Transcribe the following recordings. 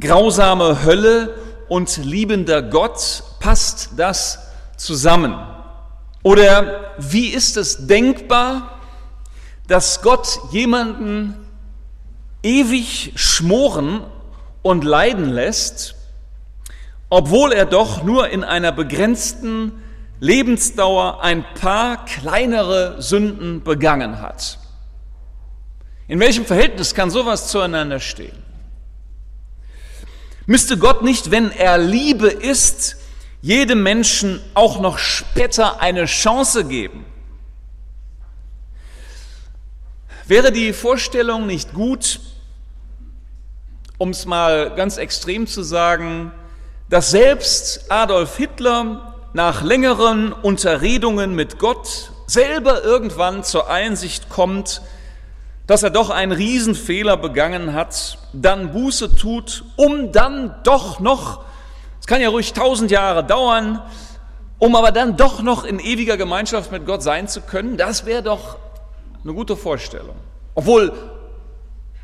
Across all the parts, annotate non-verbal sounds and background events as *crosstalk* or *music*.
grausame Hölle und liebender Gott, passt das zusammen? Oder wie ist es denkbar, dass Gott jemanden ewig schmoren und leiden lässt, obwohl er doch nur in einer begrenzten Lebensdauer ein paar kleinere Sünden begangen hat. In welchem Verhältnis kann sowas zueinander stehen? Müsste Gott nicht, wenn er Liebe ist, jedem Menschen auch noch später eine Chance geben? Wäre die Vorstellung nicht gut, um es mal ganz extrem zu sagen, dass selbst Adolf Hitler nach längeren Unterredungen mit Gott selber irgendwann zur Einsicht kommt, dass er doch einen Riesenfehler begangen hat, dann Buße tut, um dann doch noch, es kann ja ruhig tausend Jahre dauern, um aber dann doch noch in ewiger Gemeinschaft mit Gott sein zu können, das wäre doch eine gute Vorstellung. Obwohl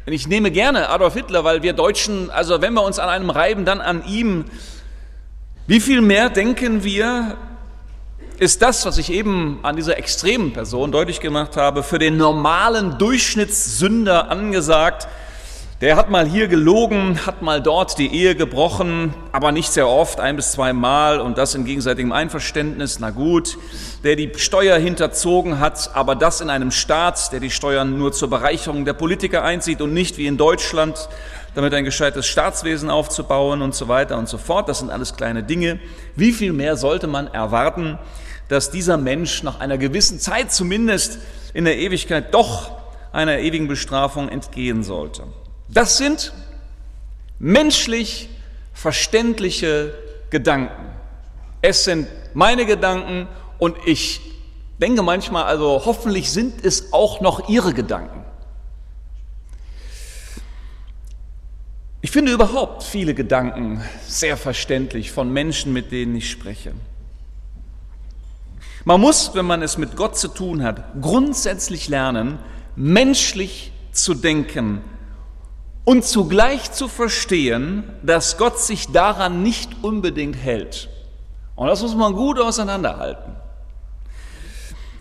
ich nehme gerne Adolf Hitler, weil wir Deutschen, also wenn wir uns an einem reiben, dann an ihm. Wie viel mehr denken wir, ist das, was ich eben an dieser extremen Person deutlich gemacht habe, für den normalen Durchschnittssünder angesagt, der hat mal hier gelogen, hat mal dort die Ehe gebrochen, aber nicht sehr oft, ein bis zwei Mal und das in gegenseitigem Einverständnis, na gut. Der die Steuer hinterzogen hat, aber das in einem Staat, der die Steuern nur zur Bereicherung der Politiker einzieht und nicht wie in Deutschland, damit ein gescheites Staatswesen aufzubauen und so weiter und so fort. Das sind alles kleine Dinge. Wie viel mehr sollte man erwarten, dass dieser Mensch nach einer gewissen Zeit zumindest in der Ewigkeit doch einer ewigen Bestrafung entgehen sollte? Das sind menschlich verständliche Gedanken. Es sind meine Gedanken und ich denke manchmal, also hoffentlich sind es auch noch Ihre Gedanken. Ich finde überhaupt viele Gedanken sehr verständlich von Menschen, mit denen ich spreche. Man muss, wenn man es mit Gott zu tun hat, grundsätzlich lernen, menschlich zu denken und zugleich zu verstehen, dass Gott sich daran nicht unbedingt hält. Und das muss man gut auseinanderhalten.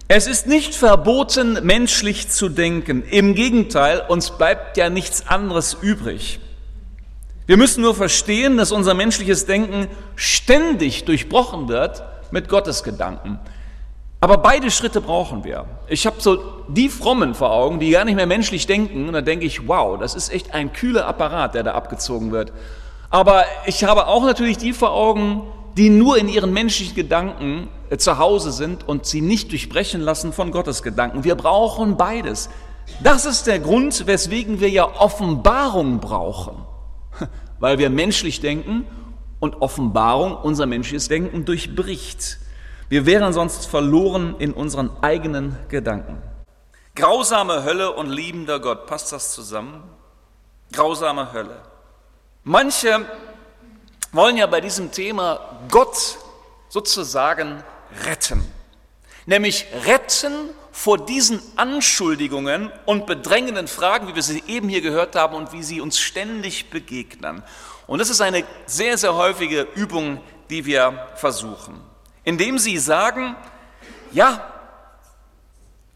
Es ist nicht verboten, menschlich zu denken. Im Gegenteil, uns bleibt ja nichts anderes übrig. Wir müssen nur verstehen, dass unser menschliches Denken ständig durchbrochen wird mit Gottes Gedanken. Aber beide Schritte brauchen wir. Ich habe so die Frommen vor Augen, die gar nicht mehr menschlich denken. Und da denke ich, wow, das ist echt ein kühler Apparat, der da abgezogen wird. Aber ich habe auch natürlich die vor Augen, die nur in ihren menschlichen Gedanken äh, zu Hause sind und sie nicht durchbrechen lassen von Gottes Gedanken. Wir brauchen beides. Das ist der Grund, weswegen wir ja Offenbarung brauchen. *laughs* Weil wir menschlich denken und Offenbarung unser menschliches Denken durchbricht. Wir wären sonst verloren in unseren eigenen Gedanken. Grausame Hölle und liebender Gott, passt das zusammen? Grausame Hölle. Manche wollen ja bei diesem Thema Gott sozusagen retten. Nämlich retten vor diesen Anschuldigungen und bedrängenden Fragen, wie wir sie eben hier gehört haben und wie sie uns ständig begegnen. Und das ist eine sehr, sehr häufige Übung, die wir versuchen indem sie sagen, ja,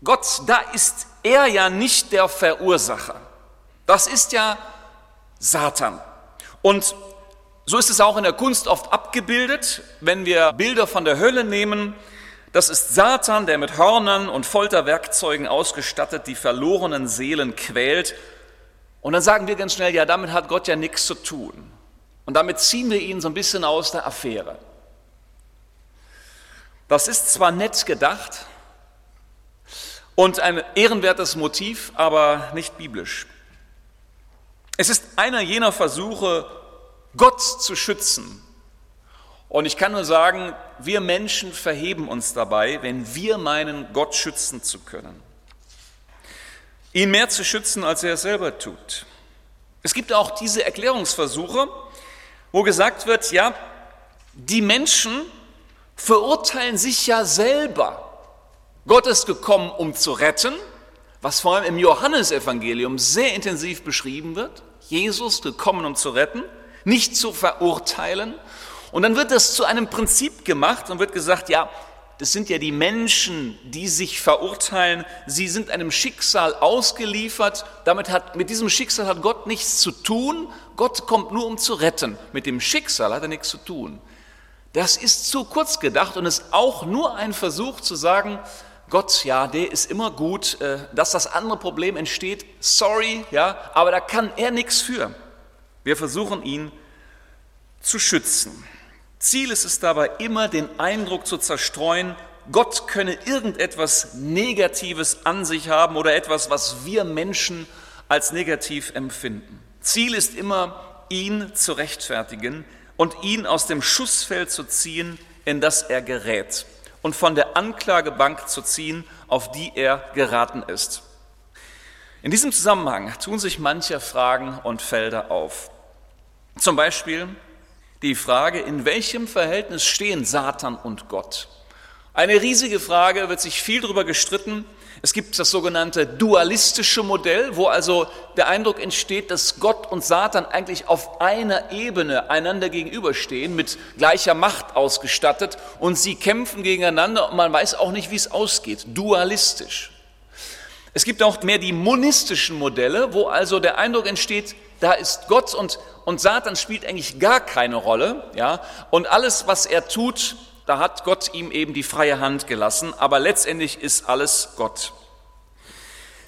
Gott, da ist er ja nicht der Verursacher. Das ist ja Satan. Und so ist es auch in der Kunst oft abgebildet, wenn wir Bilder von der Hölle nehmen. Das ist Satan, der mit Hörnern und Folterwerkzeugen ausgestattet die verlorenen Seelen quält. Und dann sagen wir ganz schnell, ja, damit hat Gott ja nichts zu tun. Und damit ziehen wir ihn so ein bisschen aus der Affäre. Das ist zwar nett gedacht und ein ehrenwertes Motiv, aber nicht biblisch. Es ist einer jener Versuche, Gott zu schützen. Und ich kann nur sagen, wir Menschen verheben uns dabei, wenn wir meinen, Gott schützen zu können. Ihn mehr zu schützen, als er es selber tut. Es gibt auch diese Erklärungsversuche, wo gesagt wird, ja, die Menschen, verurteilen sich ja selber. Gott ist gekommen, um zu retten, was vor allem im Johannesevangelium sehr intensiv beschrieben wird. Jesus gekommen, um zu retten. nicht zu verurteilen. Und dann wird das zu einem Prinzip gemacht und wird gesagt, ja, das sind ja die Menschen, die sich verurteilen. Sie sind einem Schicksal ausgeliefert. Damit hat, mit diesem Schicksal hat Gott nichts zu tun. Gott kommt nur, um zu retten. Mit dem Schicksal hat er nichts zu tun. Das ist zu kurz gedacht und ist auch nur ein Versuch zu sagen, Gott, ja, der ist immer gut, äh, dass das andere Problem entsteht, sorry, ja, aber da kann er nichts für. Wir versuchen ihn zu schützen. Ziel ist es dabei immer, den Eindruck zu zerstreuen, Gott könne irgendetwas Negatives an sich haben oder etwas, was wir Menschen als negativ empfinden. Ziel ist immer, ihn zu rechtfertigen und ihn aus dem Schussfeld zu ziehen, in das er gerät und von der Anklagebank zu ziehen, auf die er geraten ist. In diesem Zusammenhang tun sich manche Fragen und Felder auf. Zum Beispiel, die Frage, in welchem Verhältnis stehen Satan und Gott? Eine riesige Frage, wird sich viel darüber gestritten. Es gibt das sogenannte dualistische Modell, wo also der Eindruck entsteht, dass Gott und Satan eigentlich auf einer Ebene einander gegenüberstehen, mit gleicher Macht ausgestattet und sie kämpfen gegeneinander und man weiß auch nicht, wie es ausgeht. Dualistisch. Es gibt auch mehr die monistischen Modelle, wo also der Eindruck entsteht, da ist Gott und, und Satan spielt eigentlich gar keine Rolle, ja, und alles, was er tut, da hat Gott ihm eben die freie Hand gelassen, aber letztendlich ist alles Gott.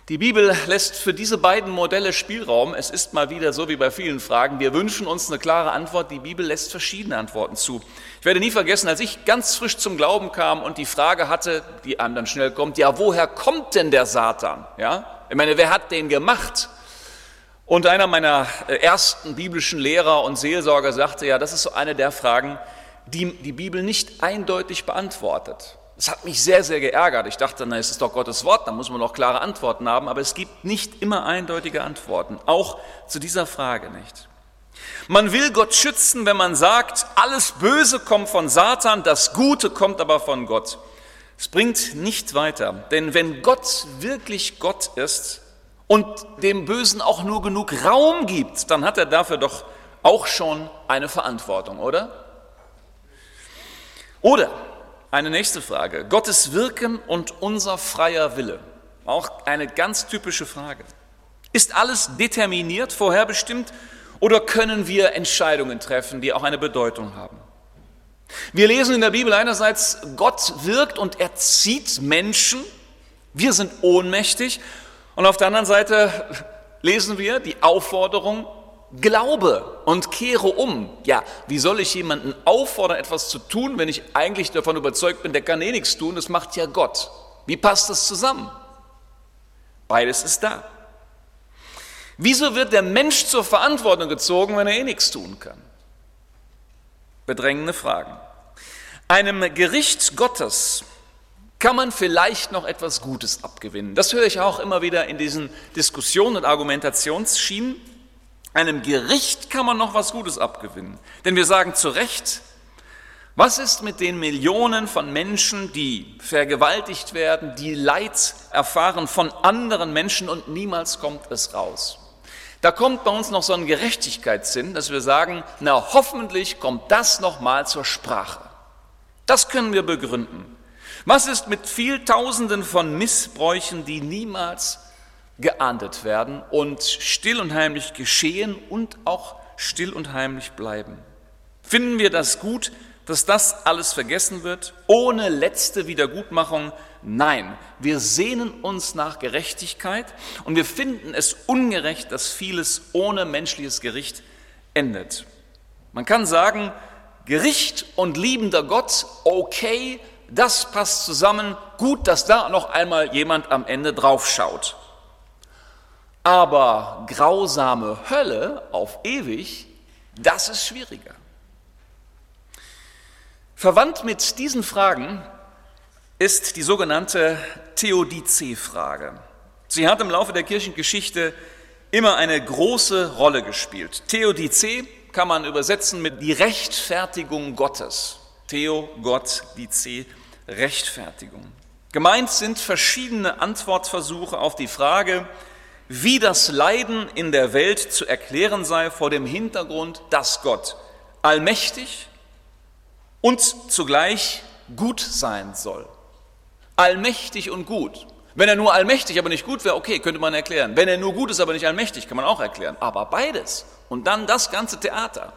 Die Bibel lässt für diese beiden Modelle Spielraum. Es ist mal wieder so wie bei vielen Fragen. Wir wünschen uns eine klare Antwort. Die Bibel lässt verschiedene Antworten zu. Ich werde nie vergessen, als ich ganz frisch zum Glauben kam und die Frage hatte, die einem dann schnell kommt, ja, woher kommt denn der Satan? Ja? Ich meine, wer hat den gemacht? Und einer meiner äh, ersten biblischen Lehrer und Seelsorger sagte, ja, das ist so eine der Fragen, die die Bibel nicht eindeutig beantwortet. Das hat mich sehr, sehr geärgert. Ich dachte, na, es ist doch Gottes Wort, da muss man noch klare Antworten haben, aber es gibt nicht immer eindeutige Antworten, auch zu dieser Frage nicht. Man will Gott schützen, wenn man sagt, alles Böse kommt von Satan, das Gute kommt aber von Gott. Es bringt nicht weiter, denn wenn Gott wirklich Gott ist, und dem Bösen auch nur genug Raum gibt, dann hat er dafür doch auch schon eine Verantwortung, oder? Oder eine nächste Frage, Gottes Wirken und unser freier Wille. Auch eine ganz typische Frage. Ist alles determiniert, vorherbestimmt oder können wir Entscheidungen treffen, die auch eine Bedeutung haben? Wir lesen in der Bibel einerseits, Gott wirkt und erzieht Menschen, wir sind ohnmächtig und auf der anderen Seite lesen wir die Aufforderung, Glaube und kehre um. Ja, wie soll ich jemanden auffordern, etwas zu tun, wenn ich eigentlich davon überzeugt bin, der kann eh nichts tun, das macht ja Gott. Wie passt das zusammen? Beides ist da. Wieso wird der Mensch zur Verantwortung gezogen, wenn er eh nichts tun kann? Bedrängende Fragen. Einem Gericht Gottes kann man vielleicht noch etwas Gutes abgewinnen. Das höre ich auch immer wieder in diesen Diskussionen und Argumentationsschienen. Einem Gericht kann man noch was Gutes abgewinnen. Denn wir sagen zu Recht, was ist mit den Millionen von Menschen, die vergewaltigt werden, die Leid erfahren von anderen Menschen und niemals kommt es raus? Da kommt bei uns noch so ein Gerechtigkeitssinn, dass wir sagen, na hoffentlich kommt das noch mal zur Sprache. Das können wir begründen. Was ist mit Vieltausenden von Missbräuchen, die niemals geahndet werden und still und heimlich geschehen und auch still und heimlich bleiben? Finden wir das gut, dass das alles vergessen wird, ohne letzte Wiedergutmachung? Nein, wir sehnen uns nach Gerechtigkeit und wir finden es ungerecht, dass vieles ohne menschliches Gericht endet. Man kann sagen, Gericht und liebender Gott, okay, das passt zusammen, gut, dass da noch einmal jemand am Ende drauf schaut. Aber grausame Hölle auf ewig, das ist schwieriger. Verwandt mit diesen Fragen ist die sogenannte Theodizee-Frage. Sie hat im Laufe der Kirchengeschichte immer eine große Rolle gespielt. Theodizee kann man übersetzen mit die Rechtfertigung Gottes. Theo, Gott, Dice, Rechtfertigung. Gemeint sind verschiedene Antwortversuche auf die Frage, wie das Leiden in der Welt zu erklären sei vor dem Hintergrund, dass Gott allmächtig und zugleich gut sein soll. Allmächtig und gut. Wenn er nur allmächtig, aber nicht gut wäre, okay, könnte man erklären. Wenn er nur gut ist, aber nicht allmächtig, kann man auch erklären. Aber beides und dann das ganze Theater.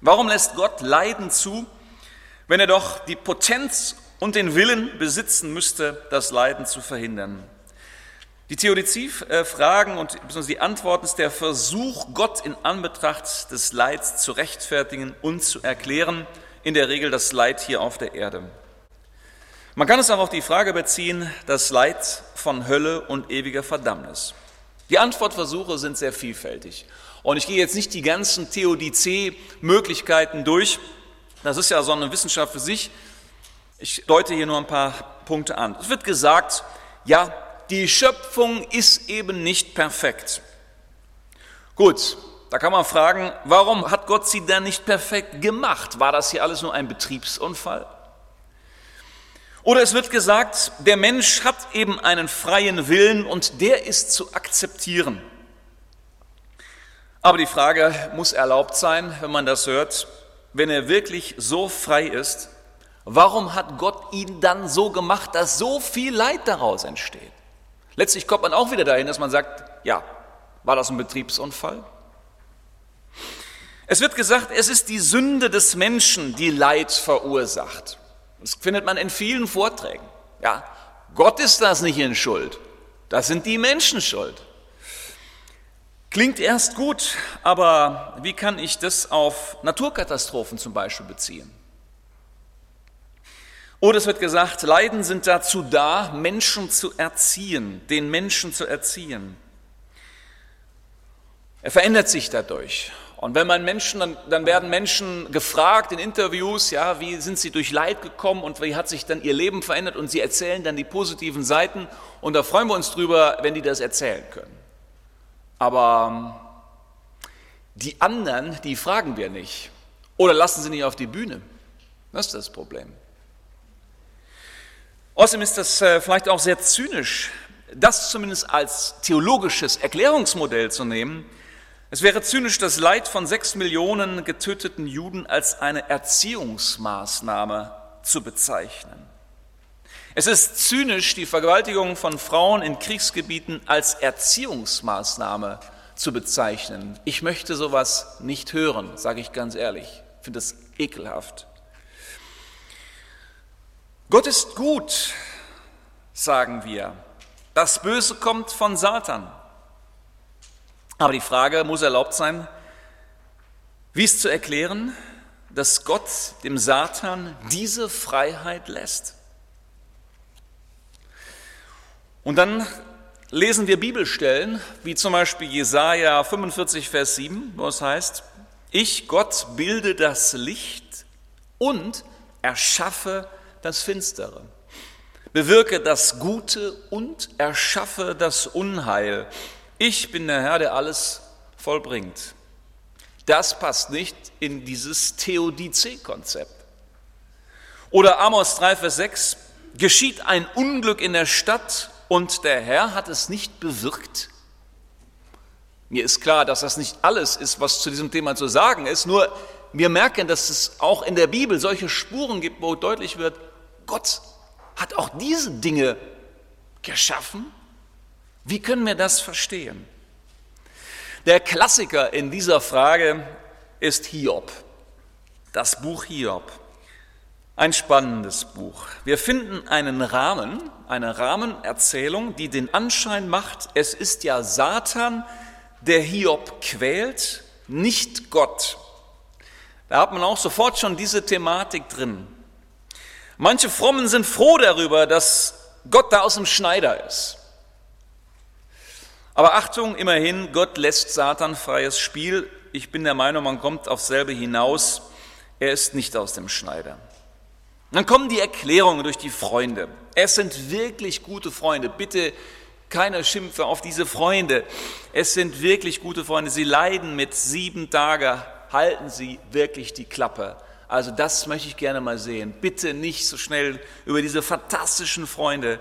Warum lässt Gott Leiden zu, wenn er doch die Potenz und den Willen besitzen müsste, das Leiden zu verhindern? Die Theodizee-Fragen und besonders die Antworten ist der Versuch, Gott in Anbetracht des Leids zu rechtfertigen und zu erklären, in der Regel das Leid hier auf der Erde. Man kann es auch auf die Frage beziehen, das Leid von Hölle und ewiger Verdammnis. Die Antwortversuche sind sehr vielfältig. Und ich gehe jetzt nicht die ganzen Theodizee-Möglichkeiten durch. Das ist ja so eine Wissenschaft für sich. Ich deute hier nur ein paar Punkte an. Es wird gesagt, ja, die Schöpfung ist eben nicht perfekt. Gut, da kann man fragen, warum hat Gott sie denn nicht perfekt gemacht? War das hier alles nur ein Betriebsunfall? Oder es wird gesagt, der Mensch hat eben einen freien Willen und der ist zu akzeptieren. Aber die Frage muss erlaubt sein, wenn man das hört, wenn er wirklich so frei ist, warum hat Gott ihn dann so gemacht, dass so viel Leid daraus entsteht? Letztlich kommt man auch wieder dahin, dass man sagt, ja, war das ein Betriebsunfall? Es wird gesagt, es ist die Sünde des Menschen, die Leid verursacht. Das findet man in vielen Vorträgen. Ja, Gott ist das nicht in Schuld. Das sind die Menschen schuld. Klingt erst gut, aber wie kann ich das auf Naturkatastrophen zum Beispiel beziehen? Oder es wird gesagt, Leiden sind dazu da, Menschen zu erziehen, den Menschen zu erziehen. Er verändert sich dadurch. Und wenn man Menschen, dann, dann, werden Menschen gefragt in Interviews, ja, wie sind sie durch Leid gekommen und wie hat sich dann ihr Leben verändert und sie erzählen dann die positiven Seiten und da freuen wir uns drüber, wenn die das erzählen können. Aber ähm, die anderen, die fragen wir nicht oder lassen sie nicht auf die Bühne. Das ist das Problem. Außerdem ist das äh, vielleicht auch sehr zynisch, das zumindest als theologisches Erklärungsmodell zu nehmen. Es wäre zynisch, das Leid von sechs Millionen getöteten Juden als eine Erziehungsmaßnahme zu bezeichnen. Es ist zynisch, die Vergewaltigung von Frauen in Kriegsgebieten als Erziehungsmaßnahme zu bezeichnen. Ich möchte sowas nicht hören, sage ich ganz ehrlich. Ich finde das ekelhaft. Gott ist gut, sagen wir. Das Böse kommt von Satan. Aber die Frage muss erlaubt sein, wie ist zu erklären, dass Gott dem Satan diese Freiheit lässt? Und dann lesen wir Bibelstellen, wie zum Beispiel Jesaja 45, Vers 7, wo es heißt: Ich, Gott, bilde das Licht und erschaffe das Finstere. Bewirke das Gute und erschaffe das Unheil. Ich bin der Herr, der alles vollbringt. Das passt nicht in dieses Theodizee-Konzept. Oder Amos 3, Vers 6, geschieht ein Unglück in der Stadt und der Herr hat es nicht bewirkt. Mir ist klar, dass das nicht alles ist, was zu diesem Thema zu sagen ist, nur wir merken, dass es auch in der Bibel solche Spuren gibt, wo deutlich wird, Gott hat auch diese Dinge geschaffen. Wie können wir das verstehen? Der Klassiker in dieser Frage ist Hiob, das Buch Hiob. Ein spannendes Buch. Wir finden einen Rahmen, eine Rahmenerzählung, die den Anschein macht, es ist ja Satan, der Hiob quält, nicht Gott. Da hat man auch sofort schon diese Thematik drin. Manche Frommen sind froh darüber, dass Gott da aus dem Schneider ist. Aber Achtung, immerhin, Gott lässt Satan freies Spiel. Ich bin der Meinung, man kommt auf selbe hinaus. Er ist nicht aus dem Schneider. Dann kommen die Erklärungen durch die Freunde. Es sind wirklich gute Freunde. Bitte keine Schimpfe auf diese Freunde. Es sind wirklich gute Freunde. Sie leiden mit sieben Tagen. Halten Sie wirklich die Klappe. Also das möchte ich gerne mal sehen. Bitte nicht so schnell über diese fantastischen Freunde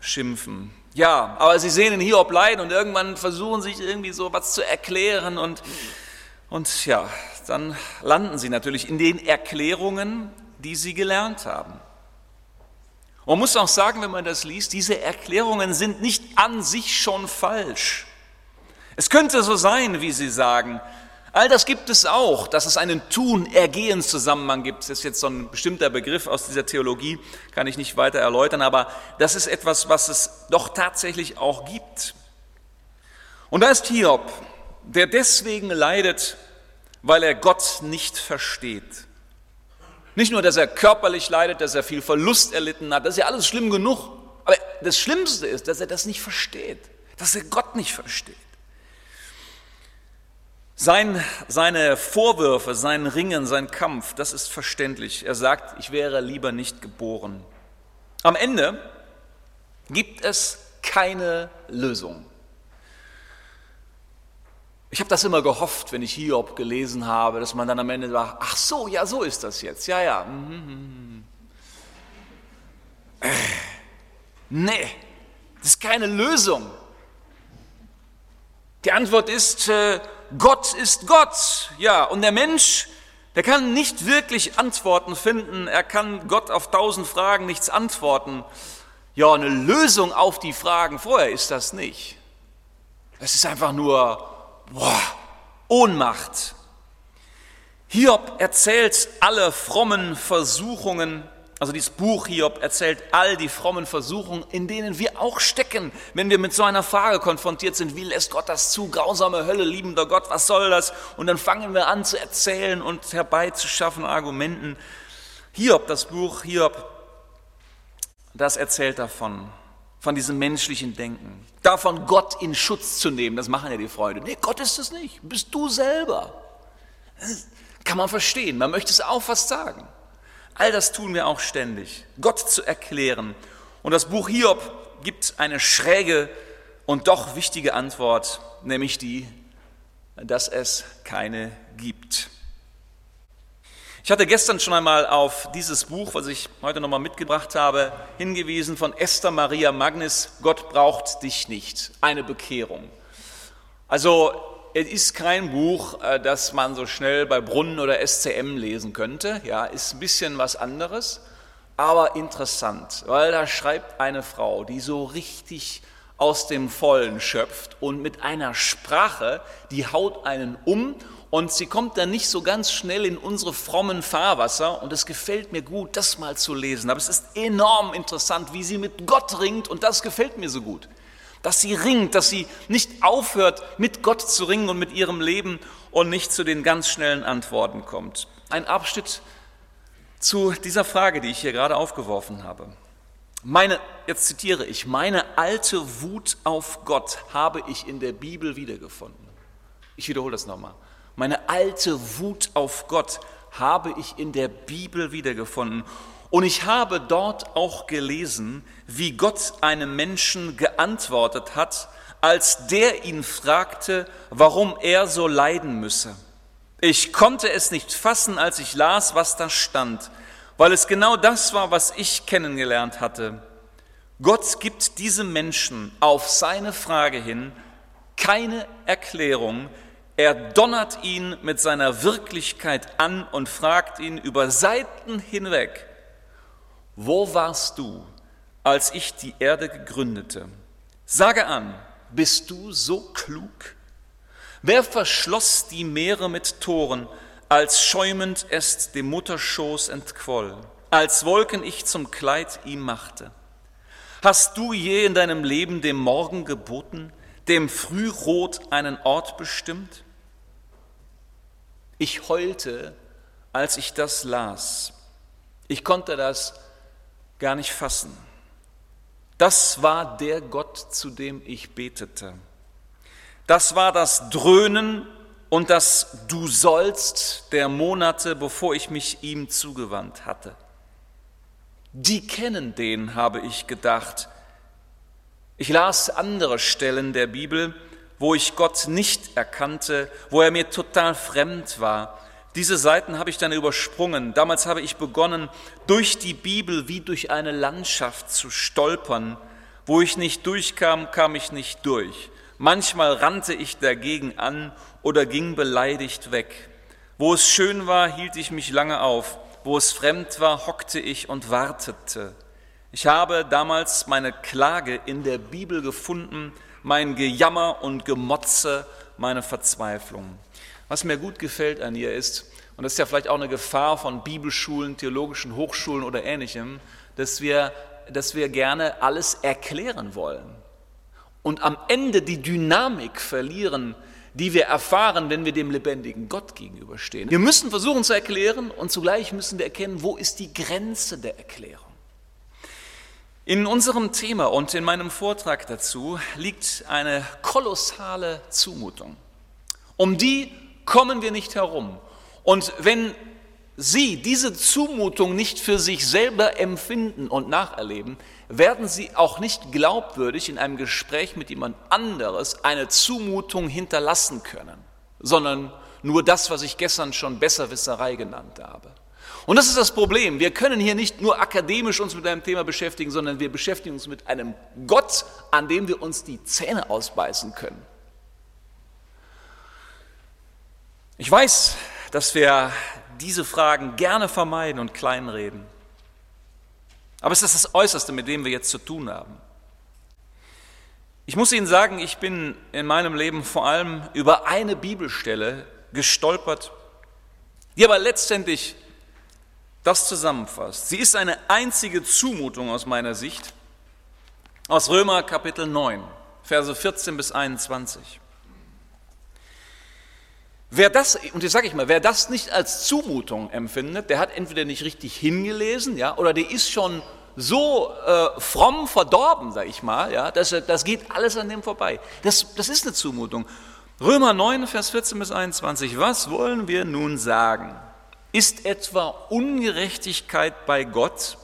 schimpfen. Ja, aber sie sehen in Hiob leiden und irgendwann versuchen sich irgendwie so was zu erklären und, und ja, dann landen sie natürlich in den Erklärungen, die sie gelernt haben. Man muss auch sagen, wenn man das liest, diese Erklärungen sind nicht an sich schon falsch. Es könnte so sein, wie sie sagen, All das gibt es auch, dass es einen Tun-Ergehen-Zusammenhang gibt. Das ist jetzt so ein bestimmter Begriff aus dieser Theologie, kann ich nicht weiter erläutern, aber das ist etwas, was es doch tatsächlich auch gibt. Und da ist Hiob, der deswegen leidet, weil er Gott nicht versteht. Nicht nur, dass er körperlich leidet, dass er viel Verlust erlitten hat, das ist ja alles schlimm genug. Aber das Schlimmste ist, dass er das nicht versteht, dass er Gott nicht versteht. Sein, seine Vorwürfe, sein Ringen, sein Kampf, das ist verständlich. Er sagt, ich wäre lieber nicht geboren. Am Ende gibt es keine Lösung. Ich habe das immer gehofft, wenn ich Hiob gelesen habe, dass man dann am Ende sagt, ach so, ja, so ist das jetzt. Ja, ja. Äh, nee, das ist keine Lösung. Die Antwort ist, äh, Gott ist Gott. Ja, und der Mensch, der kann nicht wirklich Antworten finden. Er kann Gott auf tausend Fragen nichts antworten. Ja, eine Lösung auf die Fragen vorher ist das nicht. Es ist einfach nur boah, Ohnmacht. Hiob erzählt alle frommen Versuchungen also dieses Buch Hiob erzählt all die frommen Versuchungen, in denen wir auch stecken, wenn wir mit so einer Frage konfrontiert sind, wie lässt Gott das zu? Grausame Hölle, liebender Gott, was soll das? Und dann fangen wir an zu erzählen und herbeizuschaffen Argumenten. Hiob, das Buch Hiob, das erzählt davon, von diesem menschlichen Denken, davon Gott in Schutz zu nehmen. Das machen ja die Freunde. Nee, Gott ist es nicht, bist du selber. Das kann man verstehen, man möchte es auch fast sagen. All das tun wir auch ständig, Gott zu erklären. Und das Buch Hiob gibt eine schräge und doch wichtige Antwort, nämlich die, dass es keine gibt. Ich hatte gestern schon einmal auf dieses Buch, was ich heute nochmal mitgebracht habe, hingewiesen von Esther Maria Magnus, Gott braucht dich nicht, eine Bekehrung. Also es ist kein Buch, äh, das man so schnell bei Brunnen oder SCM lesen könnte. Ja, ist ein bisschen was anderes, aber interessant, weil da schreibt eine Frau, die so richtig aus dem Vollen schöpft und mit einer Sprache, die haut einen um und sie kommt dann nicht so ganz schnell in unsere frommen Fahrwasser und es gefällt mir gut, das mal zu lesen. Aber es ist enorm interessant, wie sie mit Gott ringt und das gefällt mir so gut dass sie ringt, dass sie nicht aufhört, mit Gott zu ringen und mit ihrem Leben und nicht zu den ganz schnellen Antworten kommt. Ein Abschnitt zu dieser Frage, die ich hier gerade aufgeworfen habe. Meine, jetzt zitiere ich, meine alte Wut auf Gott habe ich in der Bibel wiedergefunden. Ich wiederhole das nochmal. Meine alte Wut auf Gott habe ich in der Bibel wiedergefunden. Und ich habe dort auch gelesen, wie Gott einem Menschen geantwortet hat, als der ihn fragte, warum er so leiden müsse. Ich konnte es nicht fassen, als ich las, was da stand, weil es genau das war, was ich kennengelernt hatte. Gott gibt diesem Menschen auf seine Frage hin keine Erklärung, er donnert ihn mit seiner Wirklichkeit an und fragt ihn über Seiten hinweg, wo warst du, als ich die Erde gegründete? Sage an, bist du so klug? Wer verschloss die Meere mit Toren, als schäumend es dem Mutterschoß entquoll, als Wolken ich zum Kleid ihm machte? Hast du je in deinem Leben dem Morgen geboten, dem Frührot einen Ort bestimmt? Ich heulte, als ich das las. Ich konnte das gar nicht fassen. Das war der Gott, zu dem ich betete. Das war das Dröhnen und das Du sollst der Monate, bevor ich mich ihm zugewandt hatte. Die kennen den, habe ich gedacht. Ich las andere Stellen der Bibel, wo ich Gott nicht erkannte, wo er mir total fremd war. Diese Seiten habe ich dann übersprungen. Damals habe ich begonnen, durch die Bibel wie durch eine Landschaft zu stolpern, Wo ich nicht durchkam, kam ich nicht durch. Manchmal rannte ich dagegen an oder ging beleidigt weg. Wo es schön war, hielt ich mich lange auf. Wo es fremd war, hockte ich und wartete. Ich habe damals meine Klage in der Bibel gefunden, mein Gejammer und Gemotze, meine Verzweiflung. Was mir gut gefällt an ihr ist, und das ist ja vielleicht auch eine Gefahr von Bibelschulen, theologischen Hochschulen oder ähnlichem, dass wir, dass wir gerne alles erklären wollen und am Ende die Dynamik verlieren, die wir erfahren, wenn wir dem lebendigen Gott gegenüberstehen. Wir müssen versuchen zu erklären und zugleich müssen wir erkennen, wo ist die Grenze der Erklärung. In unserem Thema und in meinem Vortrag dazu liegt eine kolossale Zumutung. Um die kommen wir nicht herum. Und wenn Sie diese Zumutung nicht für sich selber empfinden und nacherleben, werden Sie auch nicht glaubwürdig in einem Gespräch mit jemand anderes eine Zumutung hinterlassen können, sondern nur das, was ich gestern schon Besserwisserei genannt habe. Und das ist das Problem. Wir können hier nicht nur akademisch uns mit einem Thema beschäftigen, sondern wir beschäftigen uns mit einem Gott, an dem wir uns die Zähne ausbeißen können. Ich weiß, dass wir diese Fragen gerne vermeiden und kleinreden. Aber es ist das Äußerste, mit dem wir jetzt zu tun haben. Ich muss Ihnen sagen, ich bin in meinem Leben vor allem über eine Bibelstelle gestolpert, die aber letztendlich das zusammenfasst. Sie ist eine einzige Zumutung aus meiner Sicht aus Römer Kapitel 9, Verse 14 bis 21. Wer das, und jetzt sage ich mal, wer das nicht als Zumutung empfindet, der hat entweder nicht richtig hingelesen, ja, oder der ist schon so äh, fromm verdorben, sage ich mal, ja, dass, das geht alles an dem vorbei. Das, das ist eine Zumutung. Römer 9, Vers 14 bis 21. Was wollen wir nun sagen? Ist etwa Ungerechtigkeit bei Gott?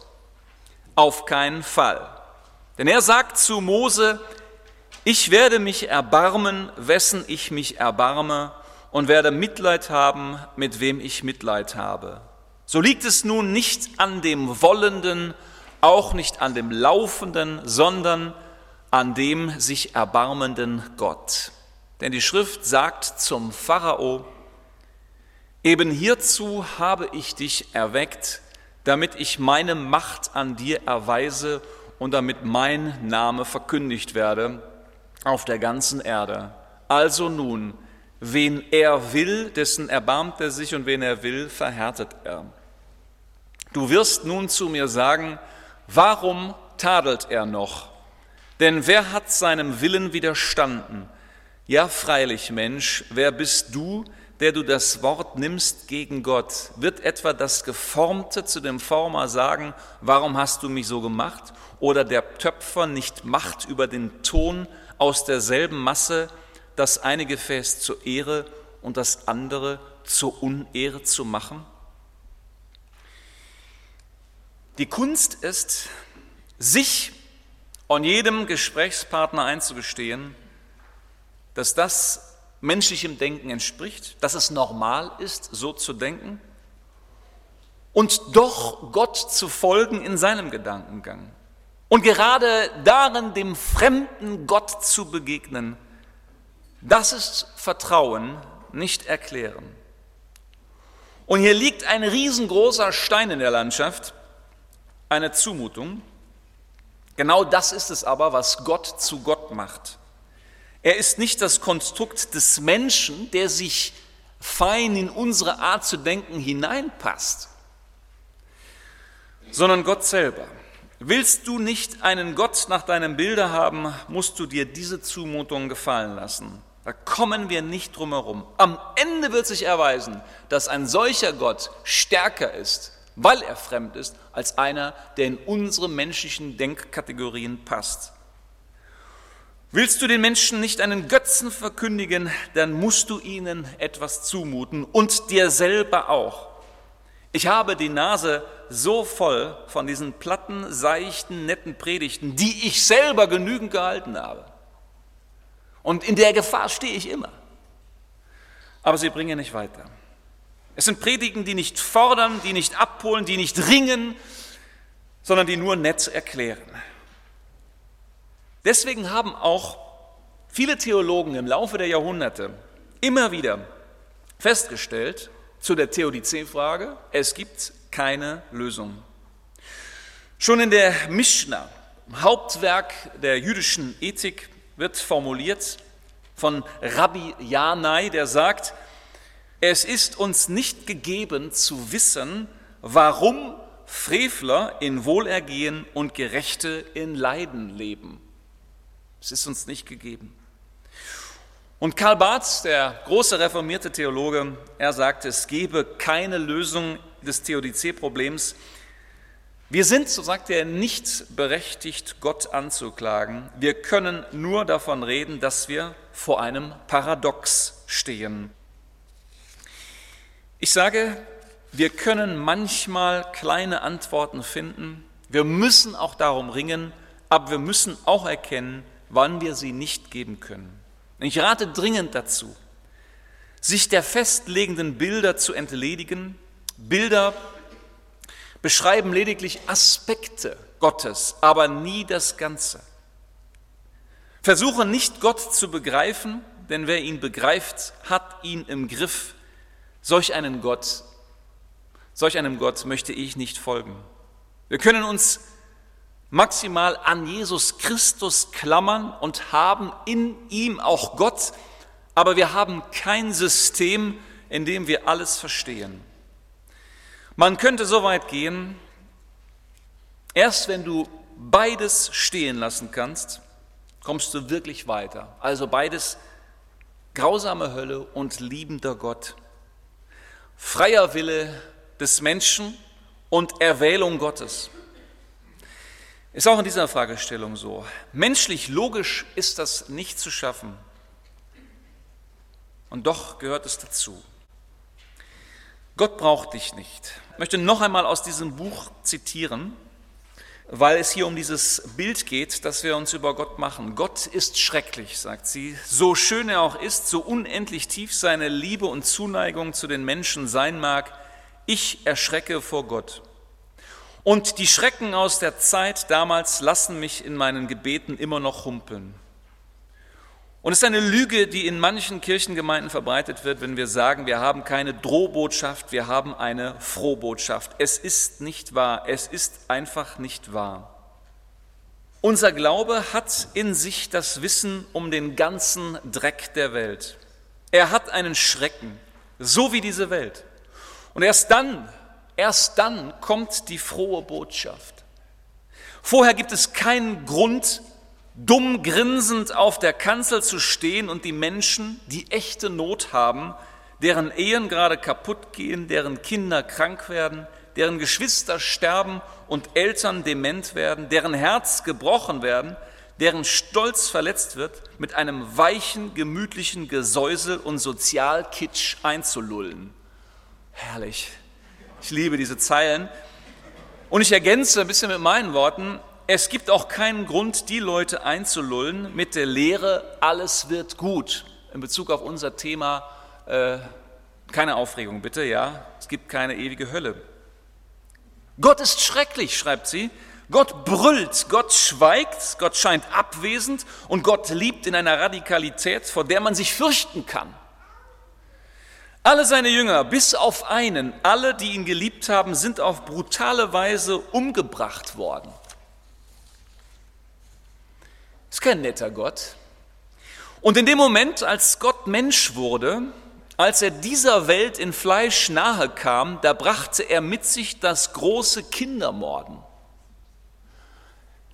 Auf keinen Fall. Denn er sagt zu Mose, ich werde mich erbarmen, wessen ich mich erbarme, und werde Mitleid haben, mit wem ich Mitleid habe. So liegt es nun nicht an dem Wollenden, auch nicht an dem Laufenden, sondern an dem sich erbarmenden Gott. Denn die Schrift sagt zum Pharao, eben hierzu habe ich dich erweckt, damit ich meine Macht an dir erweise und damit mein Name verkündigt werde auf der ganzen Erde. Also nun, Wen er will, dessen erbarmt er sich und wen er will, verhärtet er. Du wirst nun zu mir sagen, warum tadelt er noch? Denn wer hat seinem Willen widerstanden? Ja, freilich, Mensch, wer bist du, der du das Wort nimmst gegen Gott? Wird etwa das Geformte zu dem Former sagen, warum hast du mich so gemacht? Oder der Töpfer nicht Macht über den Ton aus derselben Masse, das eine Gefäß zur Ehre und das andere zur Unehre zu machen? Die Kunst ist, sich und jedem Gesprächspartner einzugestehen, dass das menschlichem Denken entspricht, dass es normal ist, so zu denken und doch Gott zu folgen in seinem Gedankengang. Und gerade darin dem fremden Gott zu begegnen, das ist Vertrauen, nicht erklären. Und hier liegt ein riesengroßer Stein in der Landschaft, eine Zumutung. Genau das ist es aber, was Gott zu Gott macht. Er ist nicht das Konstrukt des Menschen, der sich fein in unsere Art zu denken hineinpasst, sondern Gott selber. Willst du nicht einen Gott nach deinem Bilde haben, musst du dir diese Zumutung gefallen lassen. Da kommen wir nicht drum herum. Am Ende wird sich erweisen, dass ein solcher Gott stärker ist, weil er fremd ist, als einer, der in unsere menschlichen Denkkategorien passt. Willst du den Menschen nicht einen Götzen verkündigen, dann musst du ihnen etwas zumuten und dir selber auch. Ich habe die Nase so voll von diesen platten, seichten, netten Predigten, die ich selber genügend gehalten habe. Und in der Gefahr stehe ich immer. Aber sie bringen nicht weiter. Es sind Predigen, die nicht fordern, die nicht abholen, die nicht ringen, sondern die nur nett erklären. Deswegen haben auch viele Theologen im Laufe der Jahrhunderte immer wieder festgestellt zu der Theodizee-Frage, es gibt keine Lösung. Schon in der Mishnah, Hauptwerk der jüdischen Ethik, wird formuliert von Rabbi Janai, der sagt, es ist uns nicht gegeben zu wissen, warum Frevler in Wohlergehen und Gerechte in Leiden leben. Es ist uns nicht gegeben. Und Karl Barth, der große reformierte Theologe, er sagte, es gebe keine Lösung des Theodizee-Problems. Wir sind, so sagt er, nicht berechtigt, Gott anzuklagen. Wir können nur davon reden, dass wir vor einem Paradox stehen. Ich sage, wir können manchmal kleine Antworten finden. Wir müssen auch darum ringen, aber wir müssen auch erkennen, wann wir sie nicht geben können. Ich rate dringend dazu, sich der festlegenden Bilder zu entledigen. Bilder beschreiben lediglich Aspekte Gottes, aber nie das Ganze. Versuche nicht Gott zu begreifen, denn wer ihn begreift, hat ihn im Griff. Solch einen Gott, solch einem Gott möchte ich nicht folgen. Wir können uns maximal an Jesus Christus klammern und haben in ihm auch Gott, aber wir haben kein System, in dem wir alles verstehen. Man könnte so weit gehen, erst wenn du beides stehen lassen kannst, kommst du wirklich weiter. Also beides grausame Hölle und liebender Gott. Freier Wille des Menschen und Erwählung Gottes. Ist auch in dieser Fragestellung so. Menschlich logisch ist das nicht zu schaffen. Und doch gehört es dazu. Gott braucht dich nicht. Ich möchte noch einmal aus diesem Buch zitieren, weil es hier um dieses Bild geht, das wir uns über Gott machen. Gott ist schrecklich, sagt sie. So schön er auch ist, so unendlich tief seine Liebe und Zuneigung zu den Menschen sein mag, ich erschrecke vor Gott. Und die Schrecken aus der Zeit damals lassen mich in meinen Gebeten immer noch humpeln. Und es ist eine Lüge, die in manchen Kirchengemeinden verbreitet wird, wenn wir sagen, wir haben keine Drohbotschaft, wir haben eine Frohbotschaft. Es ist nicht wahr, es ist einfach nicht wahr. Unser Glaube hat in sich das Wissen um den ganzen Dreck der Welt. Er hat einen Schrecken, so wie diese Welt. Und erst dann Erst dann kommt die frohe Botschaft. Vorher gibt es keinen Grund, dumm grinsend auf der Kanzel zu stehen und die Menschen, die echte Not haben, deren Ehen gerade kaputt gehen, deren Kinder krank werden, deren Geschwister sterben und Eltern dement werden, deren Herz gebrochen werden, deren Stolz verletzt wird, mit einem weichen, gemütlichen Gesäusel und Sozialkitsch einzulullen. Herrlich. Ich liebe diese Zeilen. Und ich ergänze ein bisschen mit meinen Worten, es gibt auch keinen Grund, die Leute einzulullen mit der Lehre, alles wird gut. In Bezug auf unser Thema, äh, keine Aufregung bitte, ja, es gibt keine ewige Hölle. Gott ist schrecklich, schreibt sie. Gott brüllt, Gott schweigt, Gott scheint abwesend und Gott liebt in einer Radikalität, vor der man sich fürchten kann. Alle seine Jünger, bis auf einen, alle, die ihn geliebt haben, sind auf brutale Weise umgebracht worden. Ist kein netter Gott. Und in dem Moment, als Gott Mensch wurde, als er dieser Welt in Fleisch nahe kam, da brachte er mit sich das große Kindermorden.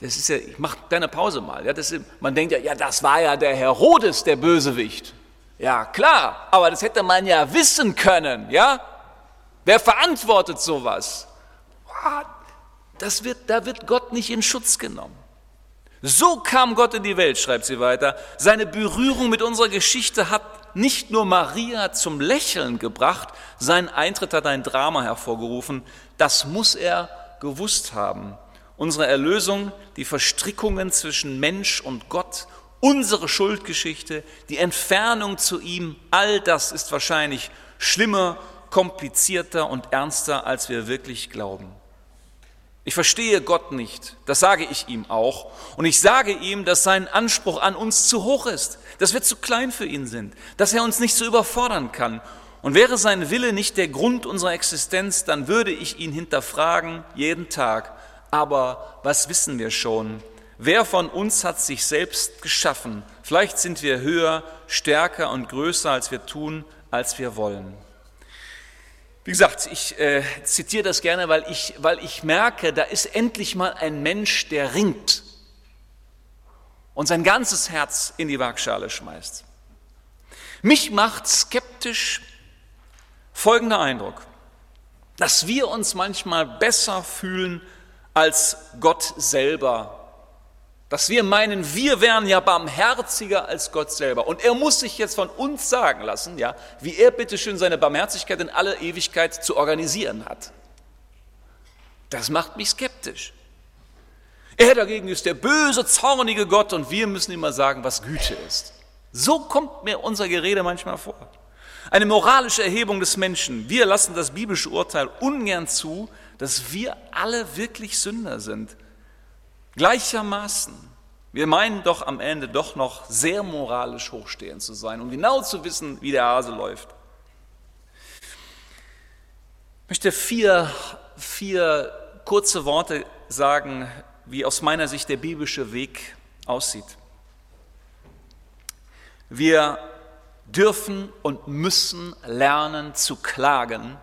Das ist ja, ich mache deine Pause mal. Ja, ist, man denkt ja, ja, das war ja der Herodes, der Bösewicht. Ja, klar, aber das hätte man ja wissen können, ja? Wer verantwortet sowas? Das wird, da wird Gott nicht in Schutz genommen. So kam Gott in die Welt, schreibt sie weiter. Seine Berührung mit unserer Geschichte hat nicht nur Maria zum Lächeln gebracht, sein Eintritt hat ein Drama hervorgerufen. Das muss er gewusst haben. Unsere Erlösung, die Verstrickungen zwischen Mensch und Gott unsere Schuldgeschichte, die Entfernung zu ihm, all das ist wahrscheinlich schlimmer, komplizierter und ernster, als wir wirklich glauben. Ich verstehe Gott nicht, das sage ich ihm auch. Und ich sage ihm, dass sein Anspruch an uns zu hoch ist, dass wir zu klein für ihn sind, dass er uns nicht so überfordern kann. Und wäre sein Wille nicht der Grund unserer Existenz, dann würde ich ihn hinterfragen jeden Tag. Aber was wissen wir schon? Wer von uns hat sich selbst geschaffen? Vielleicht sind wir höher, stärker und größer, als wir tun, als wir wollen. Wie gesagt, ich äh, zitiere das gerne, weil ich, weil ich merke, da ist endlich mal ein Mensch, der ringt und sein ganzes Herz in die Waagschale schmeißt. Mich macht skeptisch folgender Eindruck, dass wir uns manchmal besser fühlen als Gott selber dass wir meinen, wir wären ja barmherziger als Gott selber. Und er muss sich jetzt von uns sagen lassen, ja, wie er bitteschön seine Barmherzigkeit in aller Ewigkeit zu organisieren hat. Das macht mich skeptisch. Er dagegen ist der böse, zornige Gott und wir müssen immer sagen, was Güte ist. So kommt mir unser Gerede manchmal vor. Eine moralische Erhebung des Menschen. Wir lassen das biblische Urteil ungern zu, dass wir alle wirklich Sünder sind Gleichermaßen, wir meinen doch am Ende doch noch sehr moralisch hochstehend zu sein und genau zu wissen, wie der Hase läuft. Ich möchte vier, vier kurze Worte sagen, wie aus meiner Sicht der biblische Weg aussieht. Wir dürfen und müssen lernen zu klagen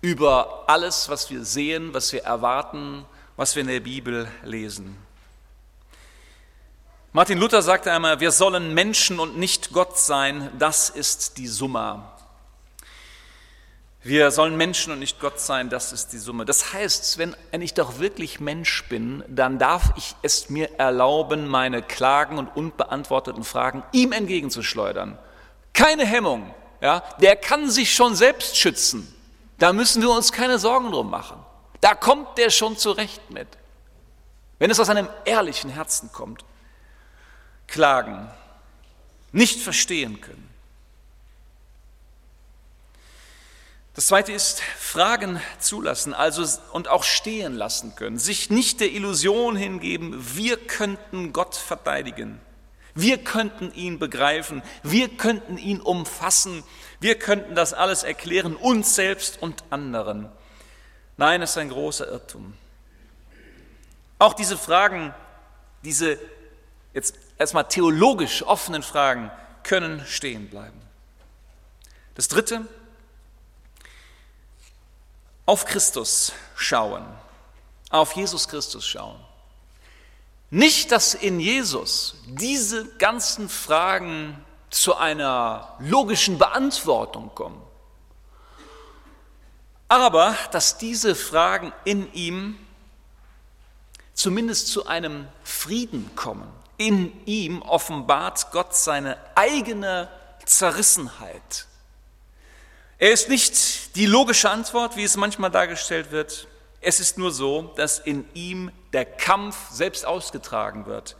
über alles, was wir sehen, was wir erwarten, was wir in der Bibel lesen. Martin Luther sagte einmal, wir sollen Menschen und nicht Gott sein, das ist die Summa. Wir sollen Menschen und nicht Gott sein, das ist die Summe. Das heißt, wenn ich doch wirklich Mensch bin, dann darf ich es mir erlauben, meine Klagen und unbeantworteten Fragen ihm entgegenzuschleudern. Keine Hemmung. Ja? Der kann sich schon selbst schützen. Da müssen wir uns keine Sorgen drum machen. Da kommt der schon zurecht mit. Wenn es aus einem ehrlichen Herzen kommt. Klagen, nicht verstehen können. Das zweite ist Fragen zulassen, also und auch stehen lassen können, sich nicht der Illusion hingeben, wir könnten Gott verteidigen, wir könnten ihn begreifen, wir könnten ihn umfassen, wir könnten das alles erklären, uns selbst und anderen. Nein, es ist ein großer Irrtum. Auch diese Fragen, diese jetzt erstmal theologisch offenen Fragen können stehen bleiben. Das Dritte, auf Christus schauen, auf Jesus Christus schauen. Nicht, dass in Jesus diese ganzen Fragen zu einer logischen Beantwortung kommen, aber dass diese Fragen in ihm zumindest zu einem Frieden kommen. In ihm offenbart Gott seine eigene Zerrissenheit. Er ist nicht die logische Antwort, wie es manchmal dargestellt wird. Es ist nur so, dass in ihm der Kampf selbst ausgetragen wird.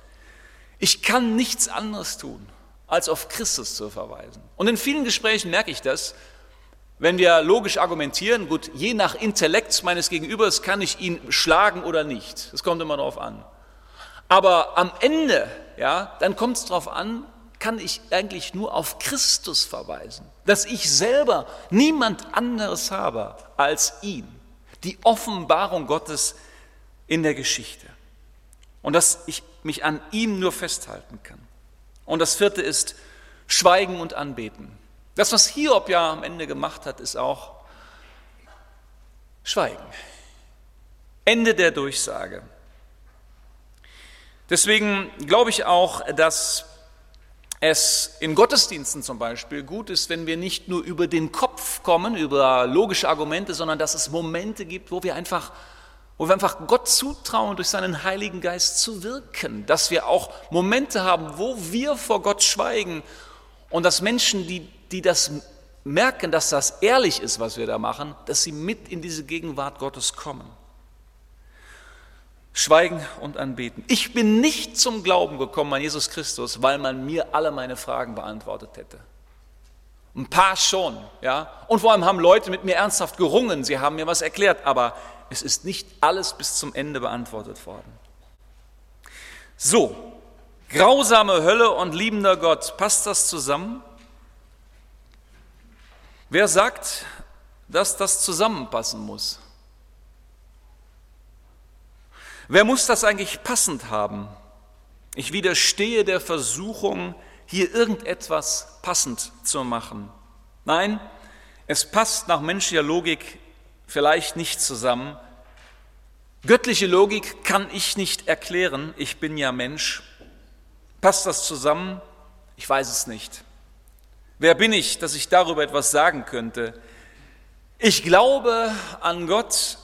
Ich kann nichts anderes tun, als auf Christus zu verweisen. Und in vielen Gesprächen merke ich das, wenn wir logisch argumentieren, gut, je nach Intellekt meines Gegenübers kann ich ihn schlagen oder nicht. Das kommt immer darauf an. Aber am Ende, ja, dann kommt es darauf an, kann ich eigentlich nur auf Christus verweisen, dass ich selber niemand anderes habe als ihn, die Offenbarung Gottes in der Geschichte und dass ich mich an ihm nur festhalten kann. Und das vierte ist Schweigen und Anbeten. Das, was Hiob ja am Ende gemacht hat, ist auch Schweigen. Ende der Durchsage. Deswegen glaube ich auch, dass es in Gottesdiensten zum Beispiel gut ist, wenn wir nicht nur über den Kopf kommen, über logische Argumente, sondern dass es Momente gibt, wo wir einfach, wo wir einfach Gott zutrauen, durch seinen Heiligen Geist zu wirken. Dass wir auch Momente haben, wo wir vor Gott schweigen und dass Menschen, die die das merken, dass das ehrlich ist, was wir da machen, dass sie mit in diese Gegenwart Gottes kommen. Schweigen und anbeten. Ich bin nicht zum Glauben gekommen an Jesus Christus, weil man mir alle meine Fragen beantwortet hätte. Ein paar schon, ja. Und vor allem haben Leute mit mir ernsthaft gerungen, sie haben mir was erklärt, aber es ist nicht alles bis zum Ende beantwortet worden. So, grausame Hölle und liebender Gott, passt das zusammen? Wer sagt, dass das zusammenpassen muss? Wer muss das eigentlich passend haben? Ich widerstehe der Versuchung, hier irgendetwas passend zu machen. Nein, es passt nach menschlicher Logik vielleicht nicht zusammen. Göttliche Logik kann ich nicht erklären, ich bin ja Mensch. Passt das zusammen? Ich weiß es nicht. Wer bin ich, dass ich darüber etwas sagen könnte? Ich glaube an Gott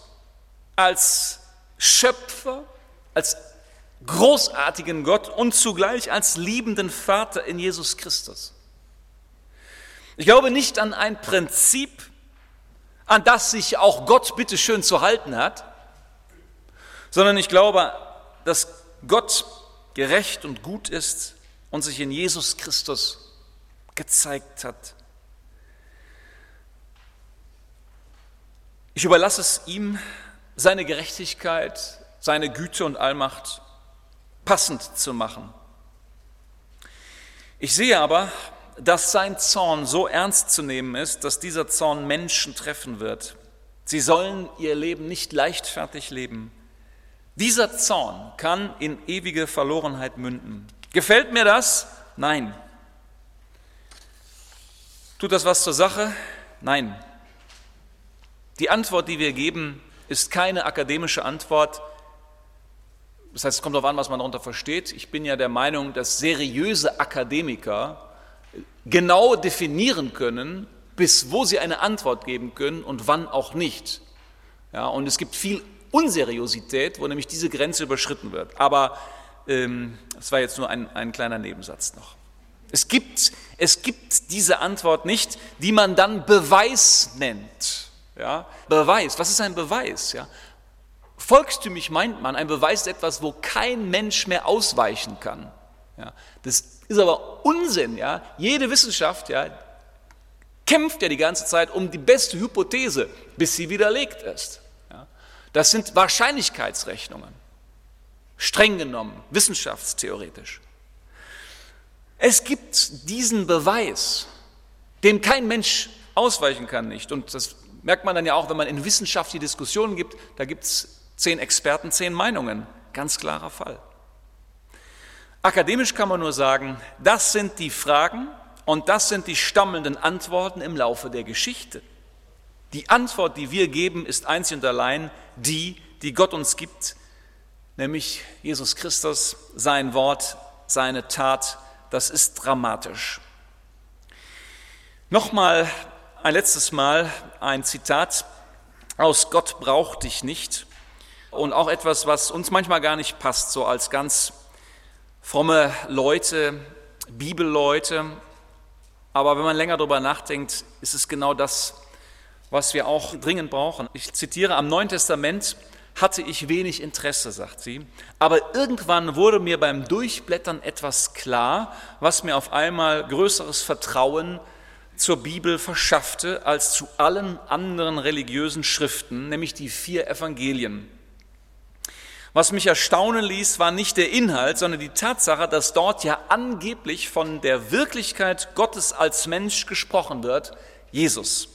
als Schöpfer, als großartigen Gott und zugleich als liebenden Vater in Jesus Christus. Ich glaube nicht an ein Prinzip, an das sich auch Gott bitte schön zu halten hat, sondern ich glaube, dass Gott gerecht und gut ist und sich in Jesus Christus gezeigt hat. Ich überlasse es ihm, seine Gerechtigkeit, seine Güte und Allmacht passend zu machen. Ich sehe aber, dass sein Zorn so ernst zu nehmen ist, dass dieser Zorn Menschen treffen wird. Sie sollen ihr Leben nicht leichtfertig leben. Dieser Zorn kann in ewige Verlorenheit münden. Gefällt mir das? Nein. Tut das was zur Sache? Nein. Die Antwort, die wir geben, ist keine akademische Antwort. Das heißt, es kommt darauf an, was man darunter versteht. Ich bin ja der Meinung, dass seriöse Akademiker genau definieren können, bis wo sie eine Antwort geben können und wann auch nicht. Ja, und es gibt viel Unseriosität, wo nämlich diese Grenze überschritten wird. Aber ähm, das war jetzt nur ein, ein kleiner Nebensatz noch. Es gibt, es gibt diese Antwort nicht, die man dann Beweis nennt. Ja? Beweis, was ist ein Beweis? Ja? Volkstümlich meint man, ein Beweis ist etwas, wo kein Mensch mehr ausweichen kann. Ja? Das ist aber Unsinn. Ja? Jede Wissenschaft ja, kämpft ja die ganze Zeit um die beste Hypothese, bis sie widerlegt ist. Ja? Das sind Wahrscheinlichkeitsrechnungen, streng genommen, wissenschaftstheoretisch. Es gibt diesen Beweis, dem kein Mensch ausweichen kann nicht. Und das merkt man dann ja auch, wenn man in Wissenschaft die Diskussionen gibt, da gibt es zehn Experten, zehn Meinungen. Ganz klarer Fall. Akademisch kann man nur sagen, das sind die Fragen und das sind die stammelnden Antworten im Laufe der Geschichte. Die Antwort, die wir geben, ist einzig und allein die, die Gott uns gibt, nämlich Jesus Christus, sein Wort, seine Tat, das ist dramatisch. Nochmal ein letztes Mal ein Zitat aus Gott braucht dich nicht und auch etwas, was uns manchmal gar nicht passt, so als ganz fromme Leute, Bibelleute. Aber wenn man länger darüber nachdenkt, ist es genau das, was wir auch dringend brauchen. Ich zitiere, am Neuen Testament hatte ich wenig Interesse, sagt sie, aber irgendwann wurde mir beim Durchblättern etwas klar, was mir auf einmal größeres Vertrauen zur Bibel verschaffte als zu allen anderen religiösen Schriften, nämlich die vier Evangelien. Was mich erstaunen ließ, war nicht der Inhalt, sondern die Tatsache, dass dort ja angeblich von der Wirklichkeit Gottes als Mensch gesprochen wird, Jesus.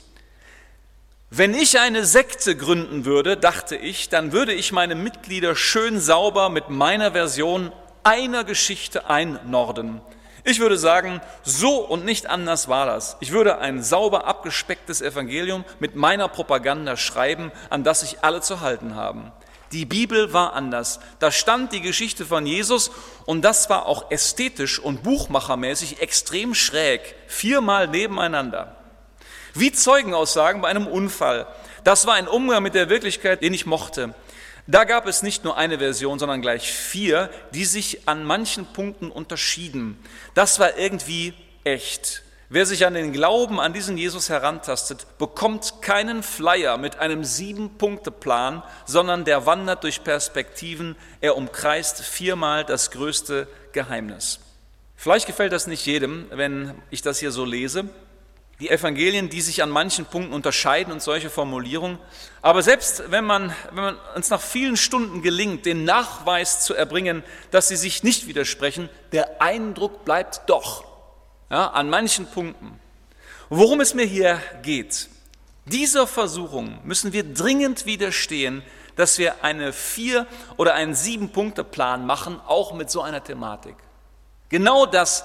Wenn ich eine Sekte gründen würde, dachte ich, dann würde ich meine Mitglieder schön sauber mit meiner Version einer Geschichte einnorden. Ich würde sagen, so und nicht anders war das. Ich würde ein sauber abgespecktes Evangelium mit meiner Propaganda schreiben, an das sich alle zu halten haben. Die Bibel war anders. Da stand die Geschichte von Jesus und das war auch ästhetisch und buchmachermäßig extrem schräg, viermal nebeneinander. Wie Zeugenaussagen bei einem Unfall. Das war ein Umgang mit der Wirklichkeit, den ich mochte. Da gab es nicht nur eine Version, sondern gleich vier, die sich an manchen Punkten unterschieden. Das war irgendwie echt. Wer sich an den Glauben an diesen Jesus herantastet, bekommt keinen Flyer mit einem Sieben-Punkte-Plan, sondern der wandert durch Perspektiven. Er umkreist viermal das größte Geheimnis. Vielleicht gefällt das nicht jedem, wenn ich das hier so lese, die Evangelien, die sich an manchen Punkten unterscheiden und solche Formulierungen. Aber selbst wenn man, wenn man uns nach vielen Stunden gelingt, den Nachweis zu erbringen, dass sie sich nicht widersprechen, der Eindruck bleibt doch ja, an manchen Punkten. Worum es mir hier geht, dieser Versuchung müssen wir dringend widerstehen, dass wir eine vier oder einen sieben Punkte Plan machen, auch mit so einer Thematik. Genau das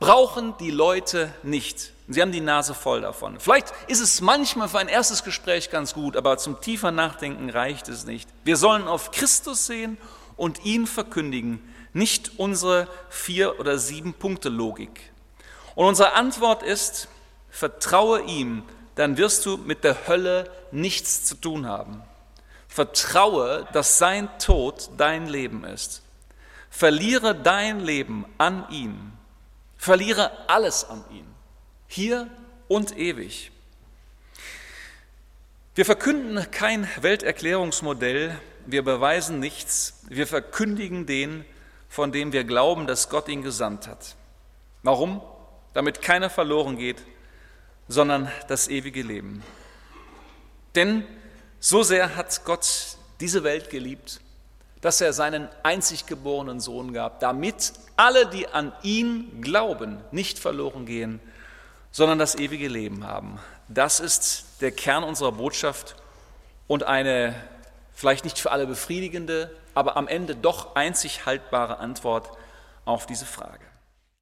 brauchen die Leute nicht. Sie haben die Nase voll davon. Vielleicht ist es manchmal für ein erstes Gespräch ganz gut, aber zum tiefer Nachdenken reicht es nicht. Wir sollen auf Christus sehen und ihn verkündigen, nicht unsere vier oder sieben Punkte Logik. Und unsere Antwort ist, vertraue ihm, dann wirst du mit der Hölle nichts zu tun haben. Vertraue, dass sein Tod dein Leben ist. Verliere dein Leben an ihn. Verliere alles an ihn, hier und ewig. Wir verkünden kein Welterklärungsmodell, wir beweisen nichts, wir verkündigen den, von dem wir glauben, dass Gott ihn gesandt hat. Warum? Damit keiner verloren geht, sondern das ewige Leben. Denn so sehr hat Gott diese Welt geliebt, dass er seinen einzig geborenen Sohn gab, damit alle, die an ihn glauben, nicht verloren gehen, sondern das ewige Leben haben. Das ist der Kern unserer Botschaft und eine vielleicht nicht für alle befriedigende, aber am Ende doch einzig haltbare Antwort auf diese Frage.